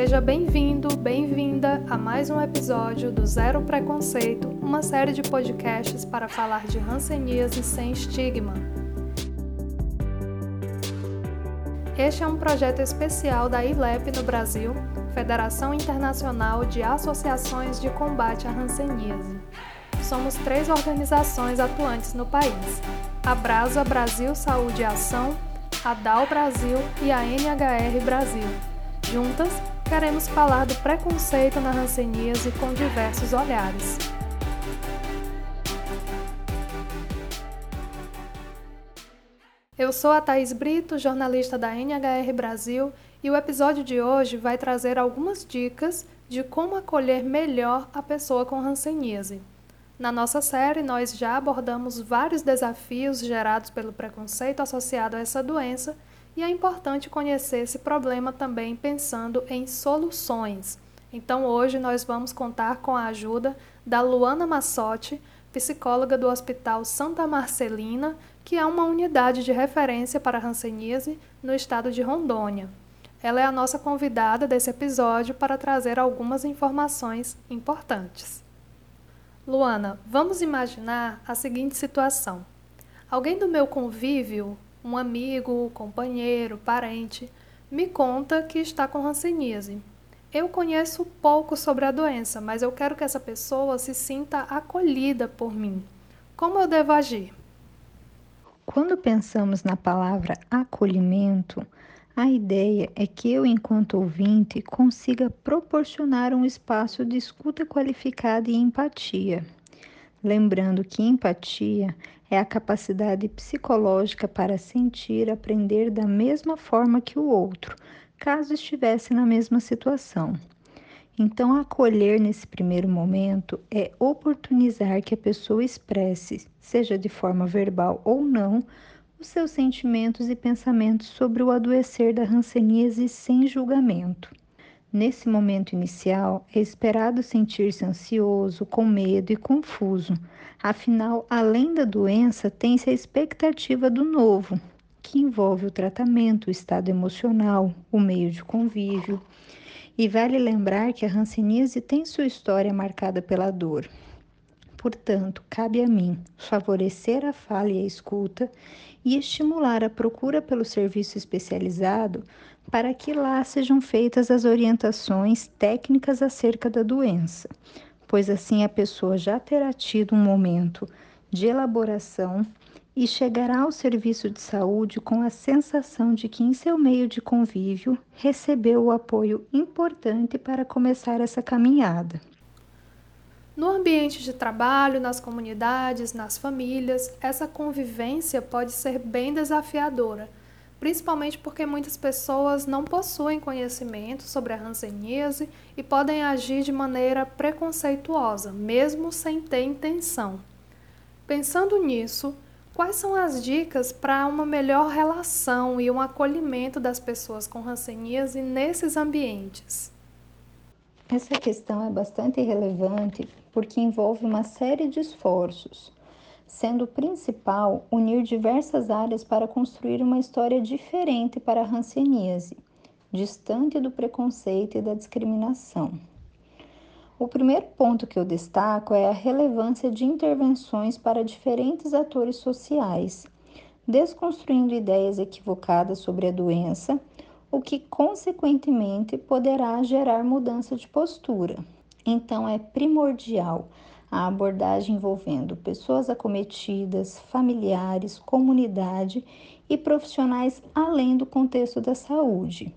Seja bem-vindo, bem-vinda a mais um episódio do Zero Preconceito, uma série de podcasts para falar de hanseníase sem estigma. Este é um projeto especial da ILEP no Brasil, Federação Internacional de Associações de Combate à Hanseníase. Somos três organizações atuantes no país: a Brasa Brasil Saúde e Ação, a DAO Brasil e a NHR Brasil. Juntas, queremos falar do preconceito na hanseníase com diversos olhares. Eu sou a Thaís Brito, jornalista da NHR Brasil, e o episódio de hoje vai trazer algumas dicas de como acolher melhor a pessoa com hanseníase. Na nossa série, nós já abordamos vários desafios gerados pelo preconceito associado a essa doença e é importante conhecer esse problema também pensando em soluções. Então, hoje nós vamos contar com a ajuda da Luana Massotti, psicóloga do Hospital Santa Marcelina, que é uma unidade de referência para hanseníase no estado de Rondônia. Ela é a nossa convidada desse episódio para trazer algumas informações importantes. Luana, vamos imaginar a seguinte situação: alguém do meu convívio, um amigo, companheiro, parente, me conta que está com hanseníase. Eu conheço pouco sobre a doença, mas eu quero que essa pessoa se sinta acolhida por mim. Como eu devo agir? Quando pensamos na palavra acolhimento, a ideia é que eu, enquanto ouvinte, consiga proporcionar um espaço de escuta qualificada e empatia. Lembrando que empatia é a capacidade psicológica para sentir, aprender da mesma forma que o outro, caso estivesse na mesma situação. Então, acolher nesse primeiro momento é oportunizar que a pessoa expresse, seja de forma verbal ou não, os seus sentimentos e pensamentos sobre o adoecer da hanseníase sem julgamento. Nesse momento inicial, é esperado sentir-se ansioso, com medo e confuso. Afinal, além da doença, tem-se a expectativa do novo, que envolve o tratamento, o estado emocional, o meio de convívio. E vale lembrar que a hanseníase tem sua história marcada pela dor. Portanto, cabe a mim favorecer a fala e a escuta e estimular a procura pelo serviço especializado para que lá sejam feitas as orientações técnicas acerca da doença, pois assim a pessoa já terá tido um momento de elaboração e chegará ao serviço de saúde com a sensação de que em seu meio de convívio recebeu o apoio importante para começar essa caminhada. No ambiente de trabalho, nas comunidades, nas famílias, essa convivência pode ser bem desafiadora, principalmente porque muitas pessoas não possuem conhecimento sobre a hanseníase e podem agir de maneira preconceituosa, mesmo sem ter intenção. Pensando nisso, quais são as dicas para uma melhor relação e um acolhimento das pessoas com hanseníase nesses ambientes? Essa questão é bastante relevante porque envolve uma série de esforços, sendo o principal unir diversas áreas para construir uma história diferente para a hanseníase, distante do preconceito e da discriminação. O primeiro ponto que eu destaco é a relevância de intervenções para diferentes atores sociais, desconstruindo ideias equivocadas sobre a doença o que consequentemente poderá gerar mudança de postura. Então, é primordial a abordagem envolvendo pessoas acometidas, familiares, comunidade e profissionais além do contexto da saúde.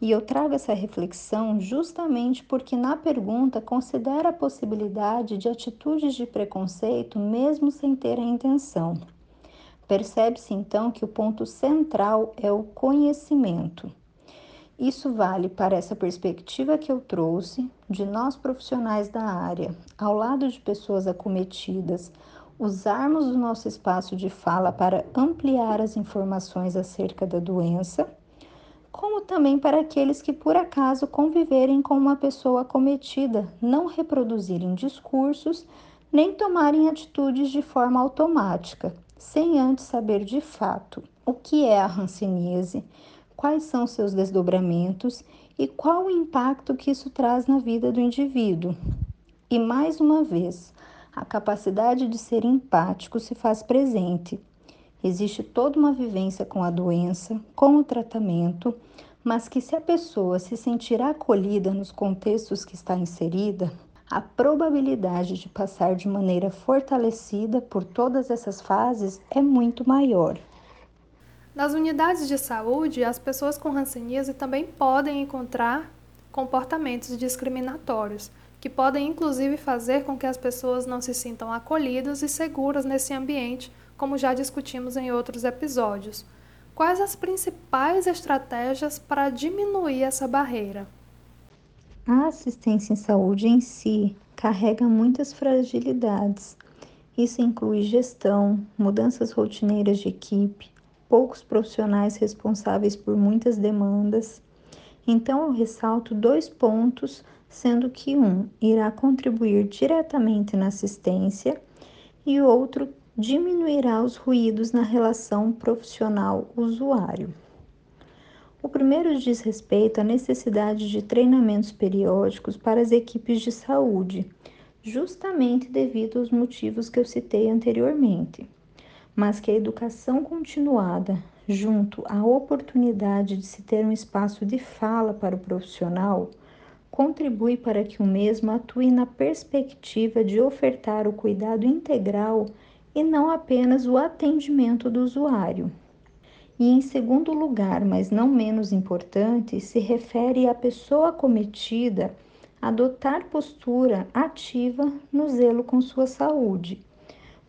E eu trago essa reflexão justamente porque na pergunta considera a possibilidade de atitudes de preconceito mesmo sem ter a intenção. Percebe-se então que o ponto central é o conhecimento. Isso vale para essa perspectiva que eu trouxe de nós profissionais da área, ao lado de pessoas acometidas, usarmos o nosso espaço de fala para ampliar as informações acerca da doença, como também para aqueles que por acaso conviverem com uma pessoa acometida, não reproduzirem discursos nem tomarem atitudes de forma automática, sem antes saber de fato o que é a hanseníase, quais são seus desdobramentos e qual o impacto que isso traz na vida do indivíduo. E mais uma vez, a capacidade de ser empático se faz presente. Existe toda uma vivência com a doença, com o tratamento, mas que se a pessoa se sentir acolhida nos contextos que está inserida, a probabilidade de passar de maneira fortalecida por todas essas fases é muito maior. Nas unidades de saúde, as pessoas com hanseníase também podem encontrar comportamentos discriminatórios, que podem inclusive fazer com que as pessoas não se sintam acolhidas e seguras nesse ambiente, como já discutimos em outros episódios. Quais as principais estratégias para diminuir essa barreira? A assistência em saúde em si carrega muitas fragilidades. Isso inclui gestão, mudanças rotineiras de equipe, poucos profissionais responsáveis por muitas demandas. Então, eu ressalto dois pontos, sendo que um irá contribuir diretamente na assistência e o outro diminuirá os ruídos na relação profissional-usuário. O primeiro diz respeito à necessidade de treinamentos periódicos para as equipes de saúde, justamente devido aos motivos que eu citei anteriormente mas que a educação continuada, junto à oportunidade de se ter um espaço de fala para o profissional, contribui para que o mesmo atue na perspectiva de ofertar o cuidado integral e não apenas o atendimento do usuário. E em segundo lugar, mas não menos importante, se refere à pessoa acometida adotar postura ativa no zelo com sua saúde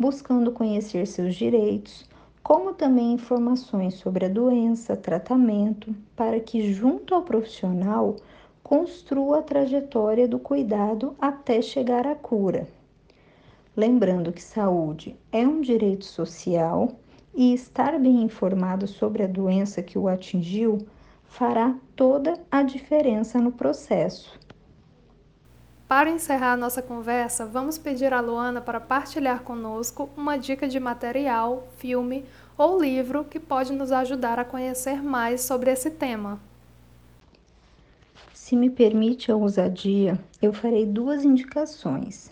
buscando conhecer seus direitos, como também informações sobre a doença, tratamento, para que, junto ao profissional, construa a trajetória do cuidado até chegar à cura. Lembrando que saúde é um direito social e estar bem informado sobre a doença que o atingiu fará toda a diferença no processo. Para encerrar a nossa conversa, vamos pedir a Luana para partilhar conosco uma dica de material, filme ou livro que pode nos ajudar a conhecer mais sobre esse tema. Se me permite a ousadia, eu farei duas indicações.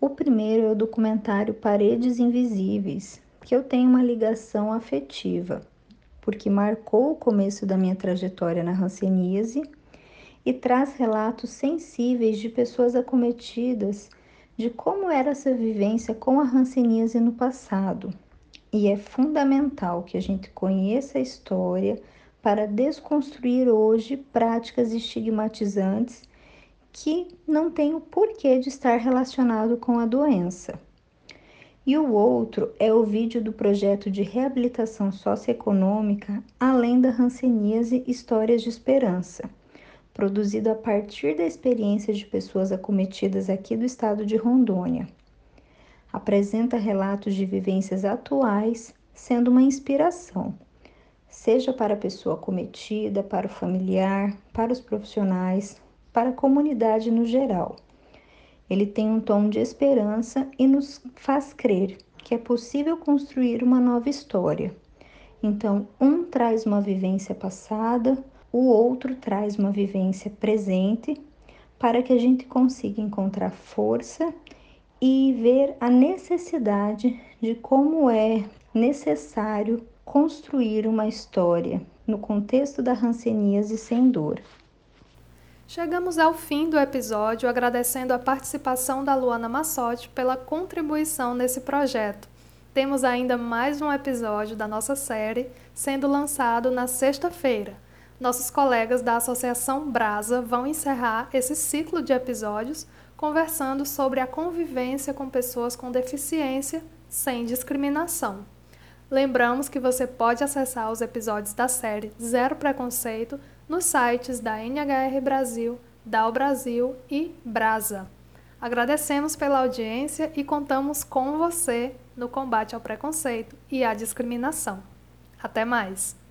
O primeiro é o documentário Paredes Invisíveis, que eu tenho uma ligação afetiva, porque marcou o começo da minha trajetória na hanseníase e traz relatos sensíveis de pessoas acometidas de como era essa vivência com a hanseníase no passado. E é fundamental que a gente conheça a história para desconstruir hoje práticas estigmatizantes que não têm o porquê de estar relacionado com a doença. E o outro é o vídeo do projeto de reabilitação socioeconômica Além da Hanseníase Histórias de Esperança produzido a partir da experiência de pessoas acometidas aqui do estado de Rondônia. Apresenta relatos de vivências atuais, sendo uma inspiração, seja para a pessoa acometida, para o familiar, para os profissionais, para a comunidade no geral. Ele tem um tom de esperança e nos faz crer que é possível construir uma nova história. Então, um traz uma vivência passada, o outro traz uma vivência presente para que a gente consiga encontrar força e ver a necessidade de como é necessário construir uma história no contexto da hanseníase sem dor. Chegamos ao fim do episódio agradecendo a participação da Luana Massotti pela contribuição nesse projeto. Temos ainda mais um episódio da nossa série sendo lançado na sexta-feira nossos colegas da Associação Brasa vão encerrar esse ciclo de episódios conversando sobre a convivência com pessoas com deficiência sem discriminação. Lembramos que você pode acessar os episódios da série Zero Preconceito nos sites da NHR Brasil, DAO Brasil e Brasa. Agradecemos pela audiência e contamos com você no combate ao preconceito e à discriminação. Até mais!